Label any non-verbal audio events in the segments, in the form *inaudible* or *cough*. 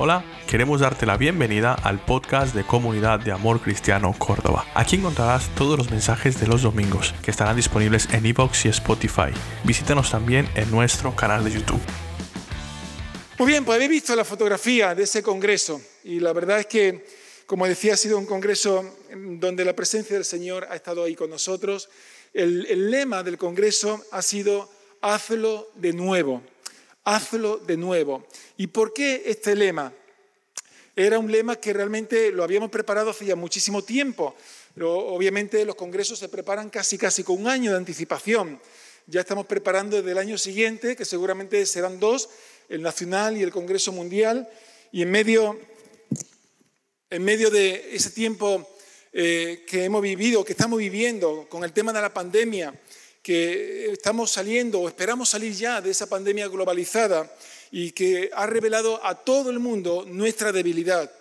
Hola, queremos darte la bienvenida al podcast de Comunidad de Amor Cristiano Córdoba. Aquí encontrarás todos los mensajes de los domingos que estarán disponibles en iVoox y Spotify. Visítanos también en nuestro canal de YouTube. Muy bien, pues habéis visto la fotografía de ese congreso y la verdad es que, como decía, ha sido un congreso donde la presencia del Señor ha estado ahí con nosotros. El lema del congreso ha sido hazlo de nuevo hazlo de nuevo. ¿Y por qué este lema? Era un lema que realmente lo habíamos preparado hace ya muchísimo tiempo, obviamente los congresos se preparan casi casi con un año de anticipación. Ya estamos preparando desde el año siguiente, que seguramente serán dos, el nacional y el Congreso Mundial, y en medio, en medio de ese tiempo eh, que hemos vivido, que estamos viviendo con el tema de la pandemia, que estamos saliendo o esperamos salir ya de esa pandemia globalizada y que ha revelado a todo el mundo nuestra debilidad.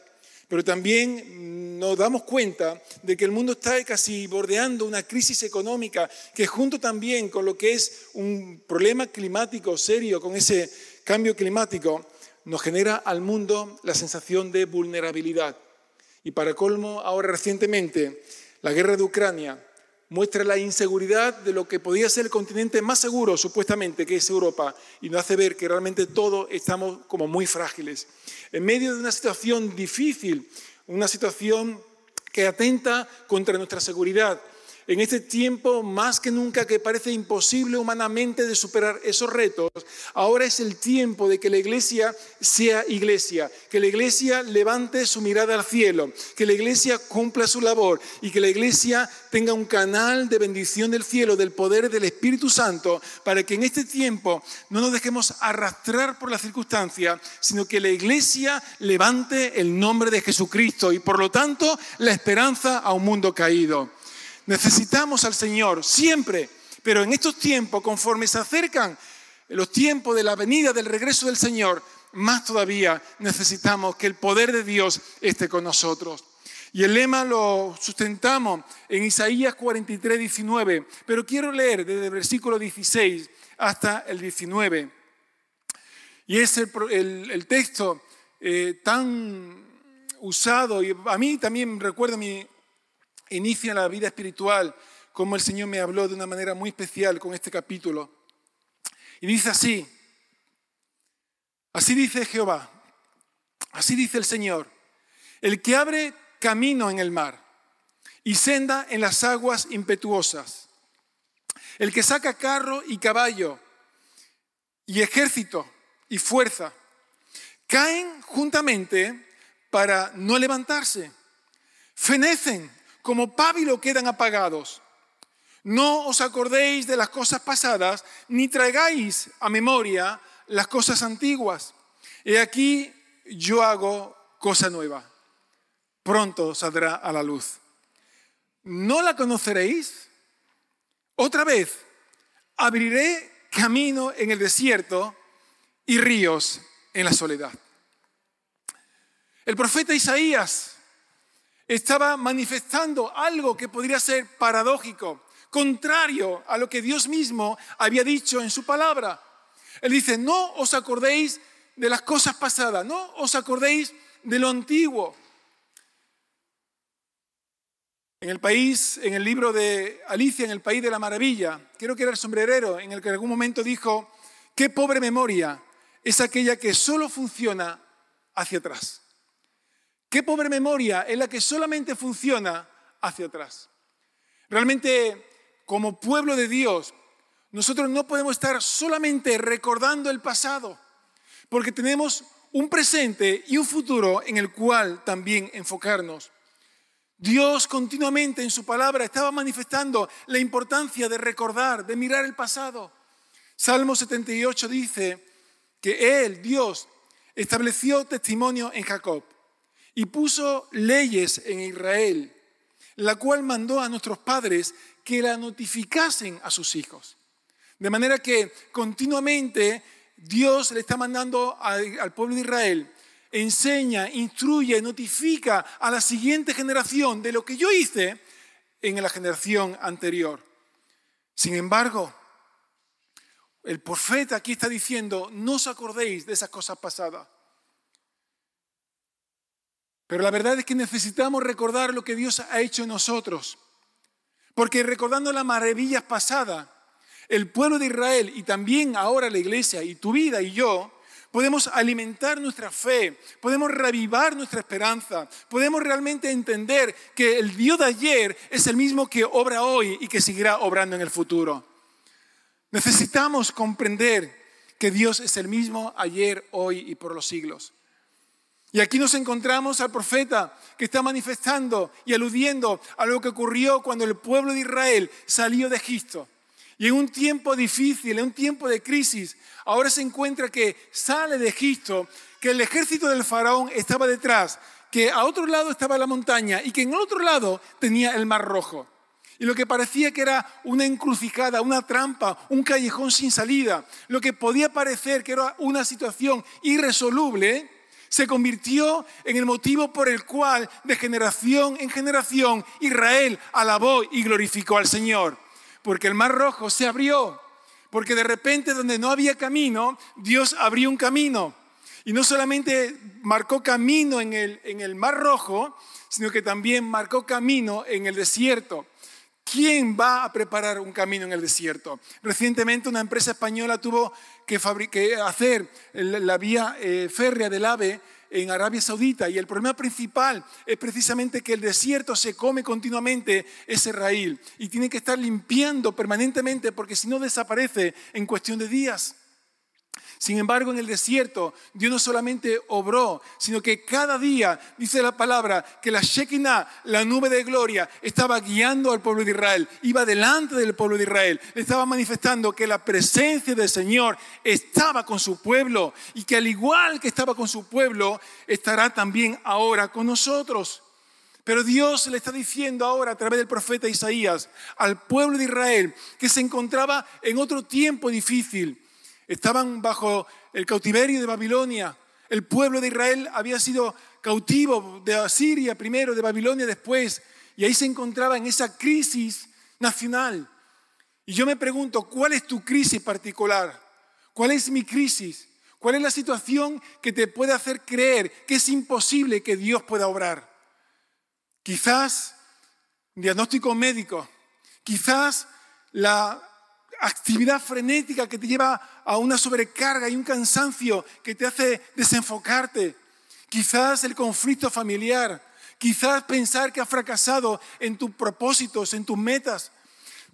Pero también nos damos cuenta de que el mundo está casi bordeando una crisis económica que junto también con lo que es un problema climático serio, con ese cambio climático, nos genera al mundo la sensación de vulnerabilidad. Y para colmo, ahora recientemente, la guerra de Ucrania muestra la inseguridad de lo que podía ser el continente más seguro, supuestamente, que es Europa, y nos hace ver que realmente todos estamos como muy frágiles. En medio de una situación difícil, una situación que atenta contra nuestra seguridad, en este tiempo más que nunca que parece imposible humanamente de superar esos retos, ahora es el tiempo de que la iglesia sea iglesia, que la iglesia levante su mirada al cielo, que la iglesia cumpla su labor y que la iglesia tenga un canal de bendición del cielo, del poder del Espíritu Santo, para que en este tiempo no nos dejemos arrastrar por la circunstancia, sino que la iglesia levante el nombre de Jesucristo y por lo tanto la esperanza a un mundo caído. Necesitamos al Señor siempre, pero en estos tiempos, conforme se acercan los tiempos de la venida, del regreso del Señor, más todavía necesitamos que el poder de Dios esté con nosotros. Y el lema lo sustentamos en Isaías 43, 19, pero quiero leer desde el versículo 16 hasta el 19. Y es el, texto eh, tan usado, y a mí también recuerdo mi, inicia la vida espiritual, como el Señor me habló de una manera muy especial con este capítulo. Y dice así, así dice Jehová, así dice el Señor, el que abre camino en el mar y senda en las aguas impetuosas, el que saca carro y caballo y ejército y fuerza, caen juntamente para no levantarse, fenecen como pábilo quedan apagados. No os acordéis de las cosas pasadas, ni traigáis a memoria las cosas antiguas. He aquí yo hago cosa nueva. Pronto saldrá a la luz. ¿No la conoceréis? Otra vez, abriré camino en el desierto y ríos en la soledad. El profeta Isaías estaba manifestando algo que podría ser paradójico, contrario a lo que Dios mismo había dicho en su palabra. Él dice, no os acordéis de las cosas pasadas, no os acordéis de lo antiguo. En el país, en el libro de Alicia, en el país de la maravilla, creo que era el sombrerero, en el que en algún momento dijo, qué pobre memoria es aquella que solo funciona hacia atrás. Qué pobre memoria es la que solamente funciona hacia atrás. Realmente, como pueblo de Dios, nosotros no podemos estar solamente recordando el pasado, porque tenemos un presente y un futuro en el cual también enfocarnos. Dios continuamente en su palabra estaba manifestando la importancia de recordar, de mirar el pasado. Salmo 78 dice que Él, Dios, estableció testimonio en Jacob y puso leyes en Israel, la cual mandó a nuestros padres que la notificasen a sus hijos. De manera que continuamente Dios le está mandando al pueblo de Israel, enseña, instruye, notifica a la siguiente generación de lo que yo hice en la generación anterior. Sin embargo, el profeta aquí está diciendo, no os acordéis de esas cosas pasadas. Pero la verdad es que necesitamos recordar lo que Dios ha hecho en nosotros. Porque recordando las maravillas pasadas, el pueblo de Israel y también ahora la iglesia y tu vida y yo, podemos alimentar nuestra fe, podemos reavivar nuestra esperanza, podemos realmente entender que el Dios de ayer es el mismo que obra hoy y que seguirá obrando en el futuro. Necesitamos comprender que Dios es el mismo ayer, hoy y por los siglos. Y aquí nos encontramos al profeta que está manifestando y aludiendo a lo que ocurrió cuando el pueblo de Israel salió de Egipto. Y en un tiempo difícil, en un tiempo de crisis, ahora se encuentra que sale de Egipto, que el ejército del faraón estaba detrás, que a otro lado estaba la montaña y que en otro lado tenía el mar rojo. Y lo que parecía que era una encrucijada, una trampa, un callejón sin salida, lo que podía parecer que era una situación irresoluble, se convirtió en el motivo por el cual de generación en generación Israel alabó y glorificó al Señor. Porque el mar rojo se abrió, porque de repente donde no había camino, Dios abrió un camino. Y no solamente marcó camino en el, en el mar rojo, sino que también marcó camino en el desierto. ¿Quién va a preparar un camino en el desierto? Recientemente una empresa española tuvo que, hacer la vía eh, férrea del AVE en Arabia Saudita y el problema principal es precisamente que el desierto se come continuamente ese raíl y tiene que estar limpiando permanentemente porque si no desaparece en cuestión de días. Sin embargo, en el desierto, Dios no solamente obró, sino que cada día, dice la palabra, que la Shekinah, la nube de gloria, estaba guiando al pueblo de Israel, iba delante del pueblo de Israel, estaba manifestando que la presencia del Señor estaba con su pueblo y que al igual que estaba con su pueblo, estará también ahora con nosotros. Pero Dios le está diciendo ahora a través del profeta Isaías al pueblo de Israel que se encontraba en otro tiempo difícil Estaban bajo el cautiverio de Babilonia. El pueblo de Israel había sido cautivo de Asiria primero, de Babilonia después. Y ahí se encontraba en esa crisis nacional. Y yo me pregunto, ¿cuál es tu crisis particular? ¿Cuál es mi crisis? ¿Cuál es la situación que te puede hacer creer que es imposible que Dios pueda obrar? Quizás diagnóstico médico, quizás la actividad frenética que te lleva a una sobrecarga y un cansancio que te hace desenfocarte. Quizás el conflicto familiar, quizás pensar que has fracasado en tus propósitos, en tus metas.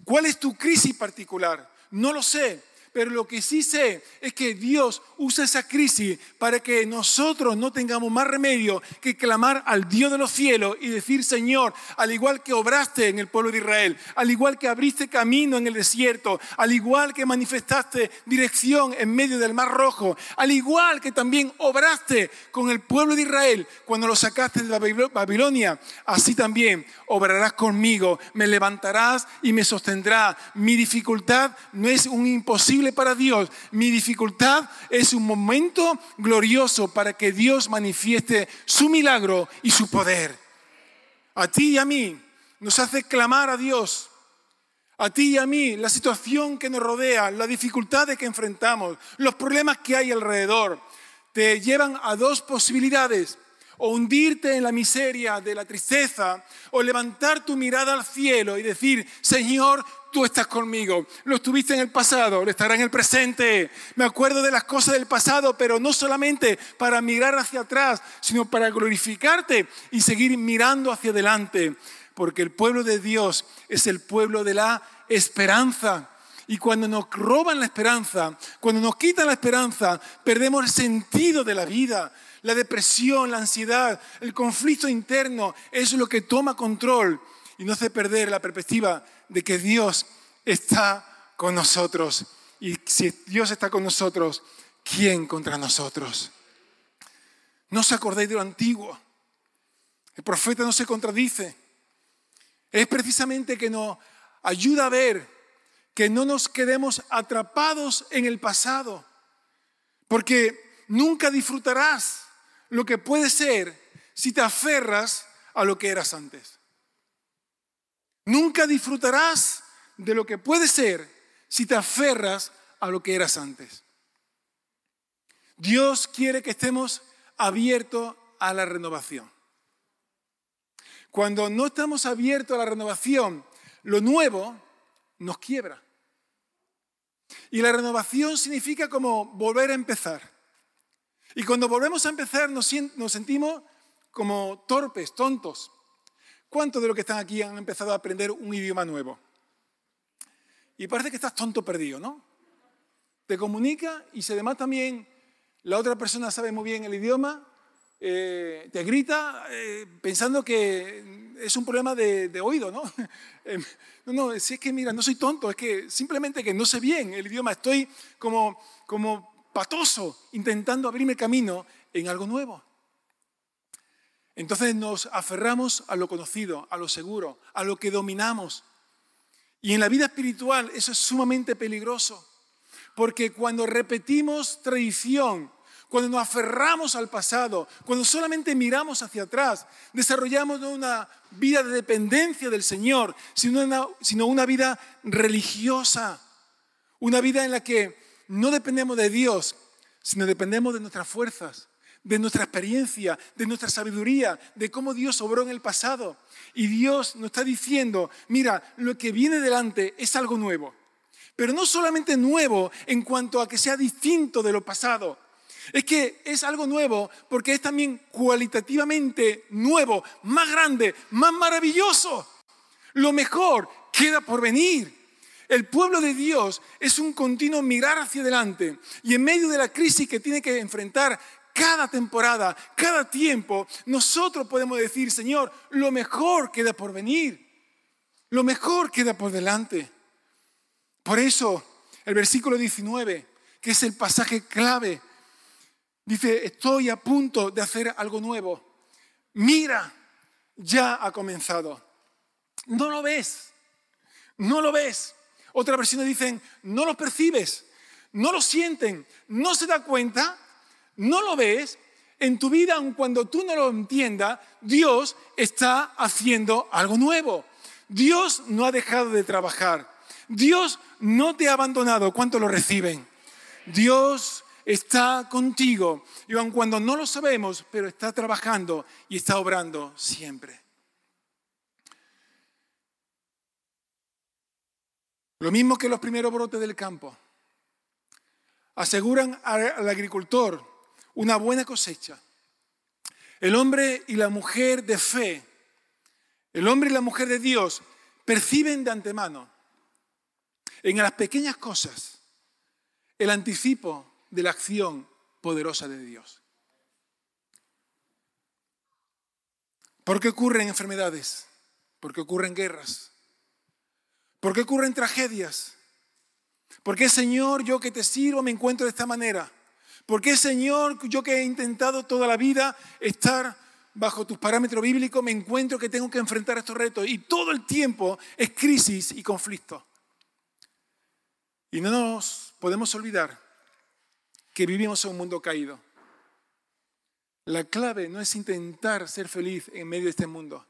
¿Cuál es tu crisis particular? No lo sé, pero lo que sí sé es que Dios usa esa crisis para que nosotros no tengamos más remedio que clamar al Dios de los cielos y decir, Señor, al igual que obraste en el pueblo de Israel, al igual que abriste camino en el desierto, al igual que manifestaste dirección en medio del mar rojo, al igual que también obraste con el pueblo de Israel cuando lo sacaste de Babilonia, así también obrarás conmigo, me levantarás y me sostendrá. Mi dificultad no es un imposible para Dios. Mi dificultad es un momento glorioso para que Dios manifieste su milagro y su poder. A ti y a mí nos hace clamar a Dios. A ti y a mí, la situación que nos rodea, las dificultades que enfrentamos, los problemas que hay alrededor, te llevan a dos posibilidades o hundirte en la miseria de la tristeza, o levantar tu mirada al cielo y decir, Señor, tú estás conmigo. Lo estuviste en el pasado, lo estará en el presente. Me acuerdo de las cosas del pasado, pero no solamente para mirar hacia atrás, sino para glorificarte y seguir mirando hacia adelante. Porque el pueblo de Dios es el pueblo de la esperanza. Y cuando nos roban la esperanza, cuando nos quitan la esperanza, perdemos el sentido de la vida. La depresión, la ansiedad, el conflicto interno es lo que toma control y nos hace perder la perspectiva de que Dios está con nosotros. Y si Dios está con nosotros, ¿quién contra nosotros? No os acordéis de lo antiguo. El profeta no se contradice. Es precisamente que nos ayuda a ver que no nos quedemos atrapados en el pasado. Porque nunca disfrutarás lo que puede ser si te aferras a lo que eras antes. Nunca disfrutarás de lo que puede ser si te aferras a lo que eras antes. Dios quiere que estemos abiertos a la renovación. Cuando no estamos abiertos a la renovación, lo nuevo nos quiebra. Y la renovación significa como volver a empezar. Y cuando volvemos a empezar nos, sentimos como torpes, tontos. ¿Cuántos de los que están aquí han empezado a aprender un idioma nuevo? Y parece que estás tonto perdido, ¿no? Te comunica y si además también la otra persona sabe muy bien el idioma, eh, te grita eh, pensando que es un problema de, oído, ¿no? *laughs* Em, no, no, es que mira, no soy tonto, es que simplemente que no sé bien el idioma, estoy como, como patoso intentando abrirme camino en algo nuevo. Entonces nos aferramos a lo conocido, a lo seguro, a lo que dominamos. Y en la vida espiritual eso es sumamente peligroso, porque cuando repetimos tradición, cuando nos aferramos al pasado, cuando solamente miramos hacia atrás, desarrollamos no una vida de dependencia del Señor, sino una, sino una vida religiosa, una vida en la que no dependemos de Dios, sino dependemos de nuestras fuerzas, de nuestra experiencia, de nuestra sabiduría, de cómo Dios obró en el pasado. Y Dios nos está diciendo, mira, lo que viene delante es algo nuevo. Pero no solamente nuevo en cuanto a que sea distinto de lo pasado, es que es algo nuevo porque es también cualitativamente nuevo, más grande, más maravilloso. Lo mejor queda por venir. El pueblo de Dios es un continuo mirar hacia adelante y en medio de la crisis que tiene que enfrentar cada temporada, cada tiempo, nosotros podemos decir, Señor, lo mejor queda por venir, lo mejor queda por delante. Por eso, el versículo 19, que es el pasaje clave Dice, estoy a punto de hacer algo nuevo. Mira, ya ha comenzado. No lo ves, no lo ves. Otras versiones dicen, no lo percibes, no lo sienten, no se da cuenta, no lo ves. En tu vida, aun cuando tú no lo entiendas, Dios está haciendo algo nuevo. Dios no ha dejado de trabajar. Dios no te ha abandonado. ¿Cuánto lo reciben? Dios está contigo. Y aun cuando no lo sabemos, pero está trabajando y está obrando siempre. Lo mismo que los primeros brotes del campo. Aseguran al agricultor una buena cosecha. El hombre y la mujer de fe, el hombre y la mujer de Dios perciben de antemano en las pequeñas cosas el anticipo de la acción poderosa de Dios. ¿Por qué ocurren enfermedades? ¿Por qué ocurren guerras? ¿Por qué ocurren tragedias? ¿Por qué, Señor, yo que te sirvo me encuentro de esta manera? ¿Por qué, Señor, yo que he intentado toda la vida estar bajo tus parámetros bíblicos, me encuentro que tengo que enfrentar estos retos? Y todo el tiempo es crisis y conflicto. Y no nos podemos olvidar que vivimos en un mundo caído. La clave no es intentar ser feliz en medio de este mundo.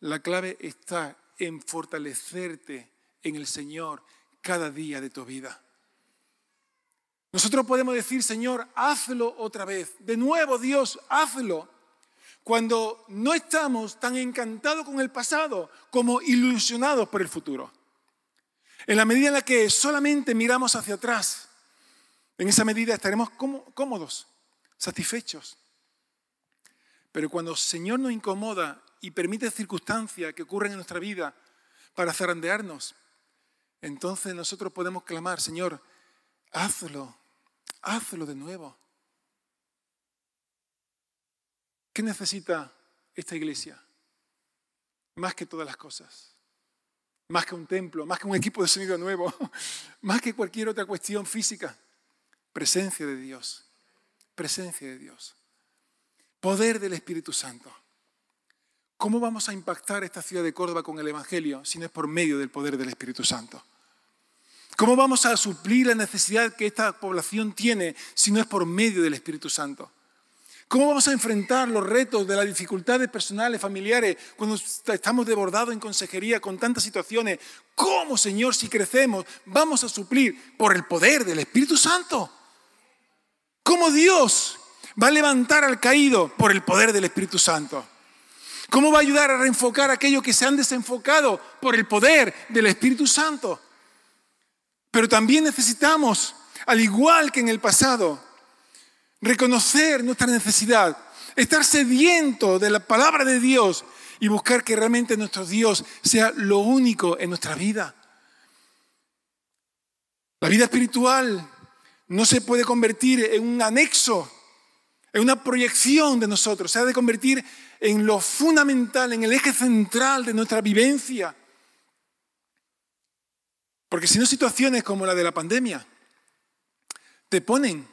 La clave está en fortalecerte en el Señor cada día de tu vida. Nosotros podemos decir, Señor, hazlo otra vez. De nuevo, Dios, hazlo. Cuando no estamos tan encantados con el pasado como ilusionados por el futuro. En la medida en la que solamente miramos hacia atrás en esa medida estaremos cómodos, satisfechos. Pero cuando el Señor nos incomoda y permite circunstancias que ocurren en nuestra vida para zarandearnos, entonces nosotros podemos clamar, Señor, hazlo, hazlo de nuevo. ¿Qué necesita esta iglesia? Más que todas las cosas. Más que un templo, más que un equipo de sonido nuevo, *laughs* más que cualquier otra cuestión física. Presencia de Dios. Presencia de Dios. Poder del Espíritu Santo. ¿Cómo vamos a impactar esta ciudad de Córdoba con el Evangelio si no es por medio del poder del Espíritu Santo? ¿Cómo vamos a suplir la necesidad que esta población tiene si no es por medio del Espíritu Santo? ¿Cómo vamos a enfrentar los retos de las dificultades personales, familiares, cuando estamos desbordados en consejería con tantas situaciones? ¿Cómo, Señor, si crecemos, vamos a suplir por el poder del Espíritu Santo? ¿Cómo Dios va a levantar al caído por el poder del Espíritu Santo? ¿Cómo va a ayudar a reenfocar aquellos que se han desenfocado por el poder del Espíritu Santo? Pero también necesitamos, al igual que en el pasado, reconocer nuestra necesidad, estar sediento de la palabra de Dios y buscar que realmente nuestro Dios sea lo único en nuestra vida. La vida espiritual no se puede convertir en un anexo, en una proyección de nosotros, se ha de convertir en lo fundamental, en el eje central de nuestra vivencia. Porque si no, situaciones como la de la pandemia te ponen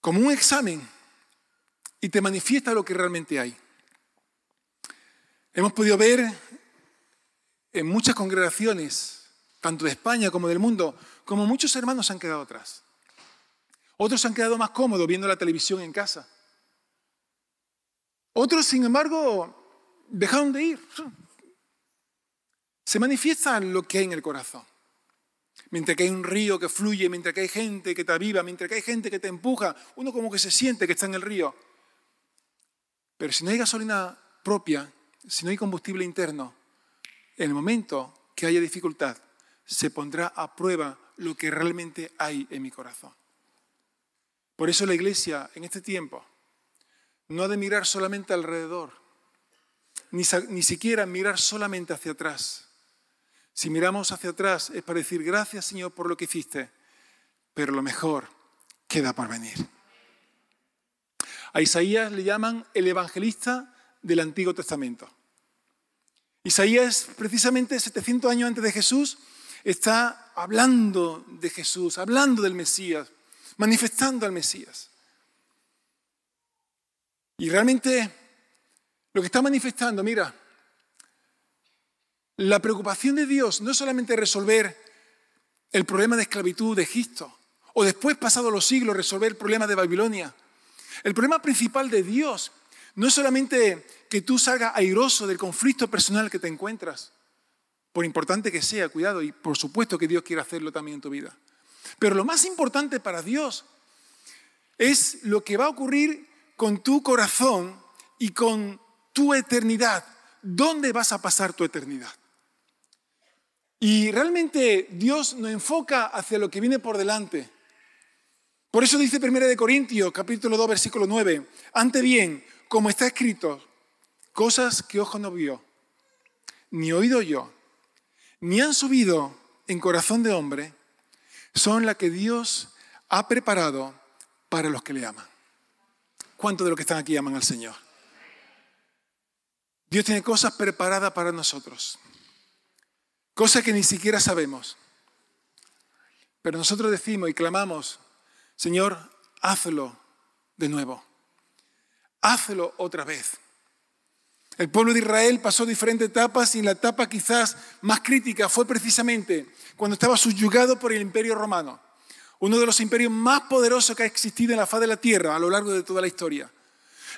como un examen y te manifiesta lo que realmente hay. Hemos podido ver en muchas congregaciones, tanto de España como del mundo, como muchos hermanos han quedado atrás. Otros han quedado más cómodos viendo la televisión en casa. Otros, sin embargo, dejaron de ir. Se manifiesta lo que hay en el corazón. Mientras que hay un río que fluye, mientras que hay gente que te aviva, mientras que hay gente que te empuja, uno como que se siente que está en el río. Pero si no hay gasolina propia, si no hay combustible interno, en el momento que haya dificultad, se pondrá a prueba lo que realmente hay en mi corazón. Por eso la iglesia en este tiempo no ha de mirar solamente alrededor, ni, ni siquiera mirar solamente hacia atrás. Si miramos hacia atrás es para decir gracias Señor por lo que hiciste, pero lo mejor queda por venir. A Isaías le llaman el evangelista del Antiguo Testamento. Isaías, precisamente 700 años antes de Jesús, está hablando de Jesús, hablando del Mesías, manifestando al Mesías. Y realmente lo que está manifestando, mira, la preocupación de Dios no es solamente resolver el problema de esclavitud de Egipto, o después, pasados los siglos, resolver el problema de Babilonia. El problema principal de Dios no es solamente que tú salgas airoso del conflicto personal que te encuentras, por importante que sea, cuidado, y por supuesto que Dios quiere hacerlo también en tu vida. Pero lo más importante para Dios es lo que va a ocurrir con tu corazón y con tu eternidad. ¿Dónde vas a pasar tu eternidad? Y realmente Dios nos enfoca hacia lo que viene por delante. Por eso dice 1 de Corintios, capítulo 2, versículo 9, ante bien, como está escrito, cosas que ojo no vio, ni oído yo, ni han subido en corazón de hombre, son las que Dios ha preparado para los que le aman. ¿Cuántos de los que están aquí aman al Señor? Dios tiene cosas preparadas para nosotros, cosas que ni siquiera sabemos. Pero nosotros decimos y clamamos, Señor, hazlo de nuevo. Hazlo otra vez. El pueblo de Israel pasó diferentes etapas y la etapa quizás más crítica fue precisamente cuando estaba subyugado por el imperio romano, uno de los imperios más poderosos que ha existido en la faz de la tierra a lo largo de toda la historia.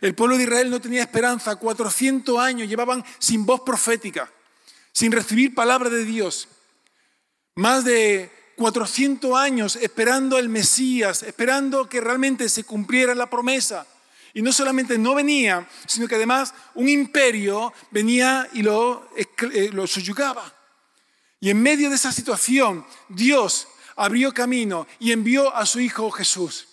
El pueblo de Israel no tenía esperanza, 400 años llevaban sin voz profética, sin recibir palabra de Dios. Más de 400 años esperando al Mesías, esperando que realmente se cumpliera la promesa. Y no solamente no venía, sino que además un imperio venía y lo, eh. Y en medio de esa situación, Dios abrió camino y envió a su Hijo Jesús.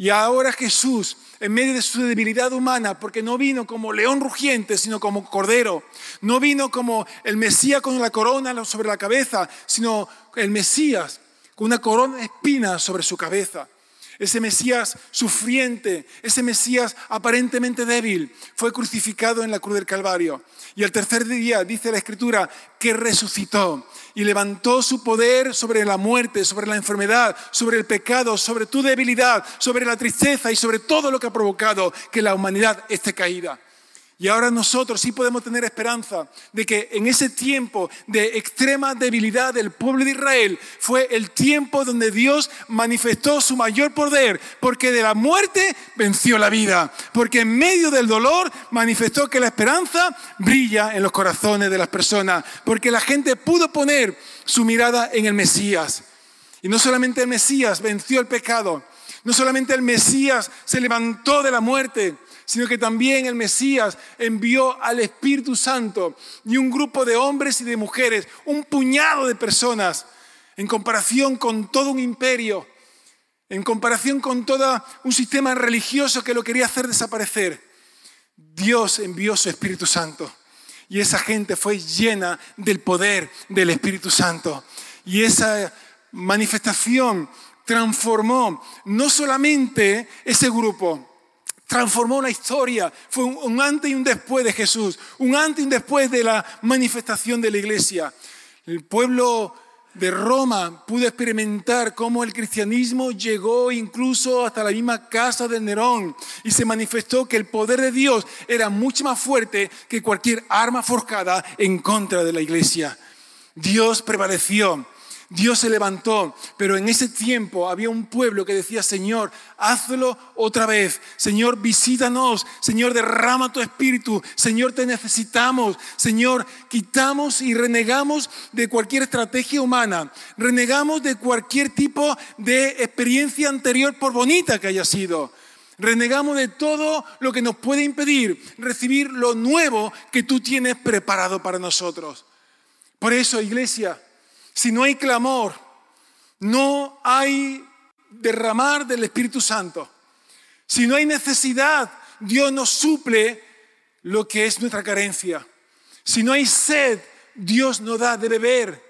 Y ahora Jesús, en medio de su debilidad humana, porque no vino como león rugiente, sino como cordero, no vino como el Mesías con la corona sobre la cabeza, sino el Mesías con una corona de espinas sobre su cabeza. Ese Mesías sufriente, ese Mesías aparentemente débil, fue crucificado en la cruz del Calvario. Y el tercer día dice la Escritura que resucitó y levantó su poder sobre la muerte, sobre la enfermedad, sobre el pecado, sobre tu debilidad, sobre la tristeza y sobre todo lo que ha provocado que la humanidad esté caída. Y ahora nosotros sí podemos tener esperanza de que en ese tiempo de extrema debilidad del pueblo de Israel fue el tiempo donde Dios manifestó su mayor poder, porque de la muerte venció la vida, porque en medio del dolor manifestó que la esperanza brilla en los corazones de las personas, porque la gente pudo poner su mirada en el Mesías. Y no solamente el Mesías venció el pecado, no solamente el Mesías se levantó de la muerte, sino que también el Mesías envió al Espíritu Santo y un grupo de hombres y de mujeres, un puñado de personas, en comparación con todo un imperio, en comparación con todo un sistema religioso que lo quería hacer desaparecer. Dios envió su Espíritu Santo y esa gente fue llena del poder del Espíritu Santo. Y esa manifestación transformó no solamente ese grupo, transformó una historia. Fue un, antes y un después de Jesús, un antes y un después de la manifestación de la iglesia. El pueblo de Roma pudo experimentar cómo el cristianismo llegó incluso hasta la misma casa de Nerón y se manifestó que el poder de Dios era mucho más fuerte que cualquier arma forjada en contra de la iglesia. Dios prevaleció Dios se levantó, pero en ese tiempo había un pueblo que decía, Señor, hazlo otra vez. Señor, visítanos. Señor, derrama tu espíritu. Señor, te necesitamos. Señor, quitamos y renegamos de cualquier estrategia humana. Renegamos de cualquier tipo de experiencia anterior, por bonita que haya sido. Renegamos de todo lo que nos puede impedir recibir lo nuevo que tú tienes preparado para nosotros. Por eso, iglesia, si no hay clamor, no hay derramar del Espíritu Santo. Si no hay necesidad, Dios nos suple lo que es nuestra carencia. Si no hay sed, Dios nos da de beber.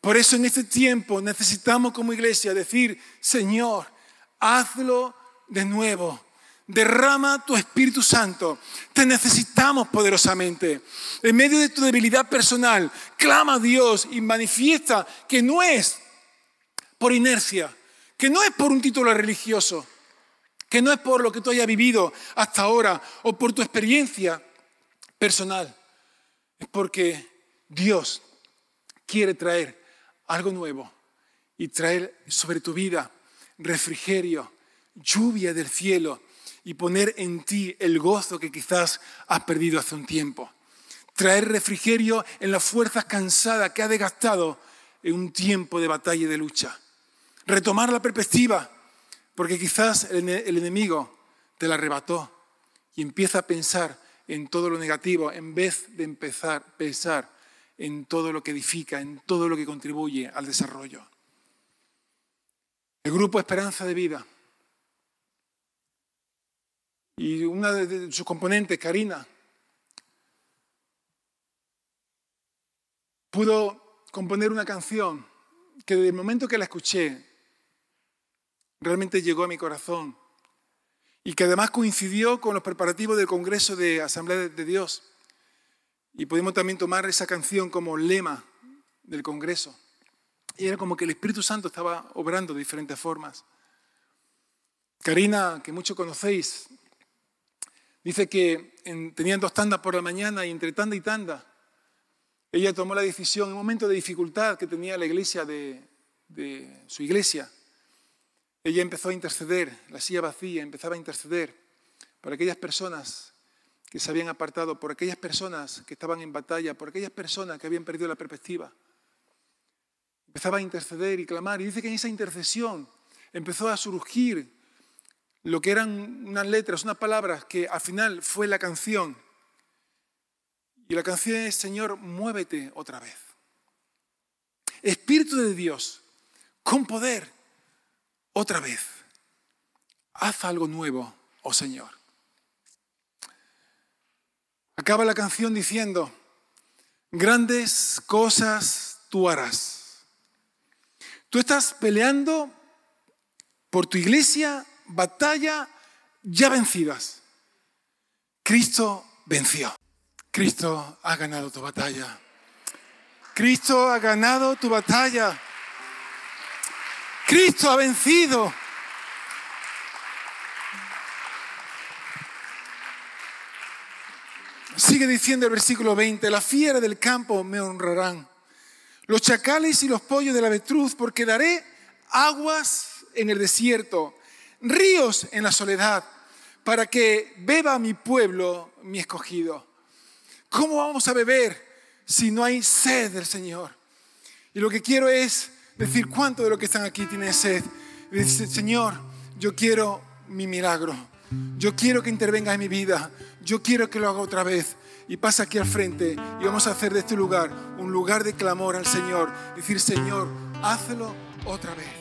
Por eso en este tiempo necesitamos como iglesia decir, Señor, hazlo de nuevo. Derrama tu Espíritu Santo. Te necesitamos poderosamente. En medio de tu debilidad personal, clama a Dios y manifiesta que no es por inercia, que no es por un título religioso, que no es por lo que tú hayas vivido hasta ahora o por tu experiencia personal. Es porque Dios quiere traer algo nuevo y traer sobre tu vida refrigerio, lluvia del cielo y poner en ti el gozo que quizás has perdido hace un tiempo. Traer refrigerio en las fuerzas cansadas que has desgastado en un tiempo de batalla y de lucha. Retomar la perspectiva, porque quizás el, enemigo te la arrebató y empieza a pensar en todo lo negativo en vez de empezar a pensar en todo lo que edifica, en todo lo que contribuye al desarrollo. El grupo Esperanza de Vida y una de sus componentes, Karina, pudo componer una canción que desde el momento que la escuché realmente llegó a mi corazón y que además coincidió con los preparativos del Congreso de Asamblea de Dios. Y pudimos también tomar esa canción como lema del Congreso. Y era como que el Espíritu Santo estaba obrando de diferentes formas. Karina, que muchos conocéis, Dice que tenían dos tandas por la mañana y entre tanda y tanda, ella tomó la decisión en un momento de dificultad que tenía la iglesia de, de su iglesia. Ella empezó a interceder, la silla vacía, empezaba a interceder por aquellas personas que se habían apartado, por aquellas personas que estaban en batalla, por aquellas personas que habían perdido la perspectiva. Empezaba a interceder y clamar. Y dice que en esa intercesión empezó a surgir lo que eran unas letras, unas palabras que al final fue la canción. Y la canción es, Señor, muévete otra vez. Espíritu de Dios, con poder, otra vez. Haz algo nuevo, oh Señor. Acaba la canción diciendo, grandes cosas tú harás. Tú estás peleando por tu iglesia batalla ya vencidas. Cristo venció. Cristo ha ganado tu batalla. Cristo ha ganado tu batalla. Cristo ha vencido. Sigue diciendo el versículo 20, la fiera del campo me honrarán, los chacales y los pollos de la avestruz, porque daré aguas en el desierto ríos en la soledad, para que beba mi pueblo, mi escogido. ¿Cómo vamos a beber si no hay sed del Señor? Y lo que quiero es decir cuánto de los que están aquí tienen sed. dice, Señor, yo quiero mi milagro. Yo quiero que intervenga en mi vida. Yo quiero que lo haga otra vez. Y pasa aquí al frente y vamos a hacer de este lugar un lugar de clamor al Señor. Decir, Señor, hazlo otra vez.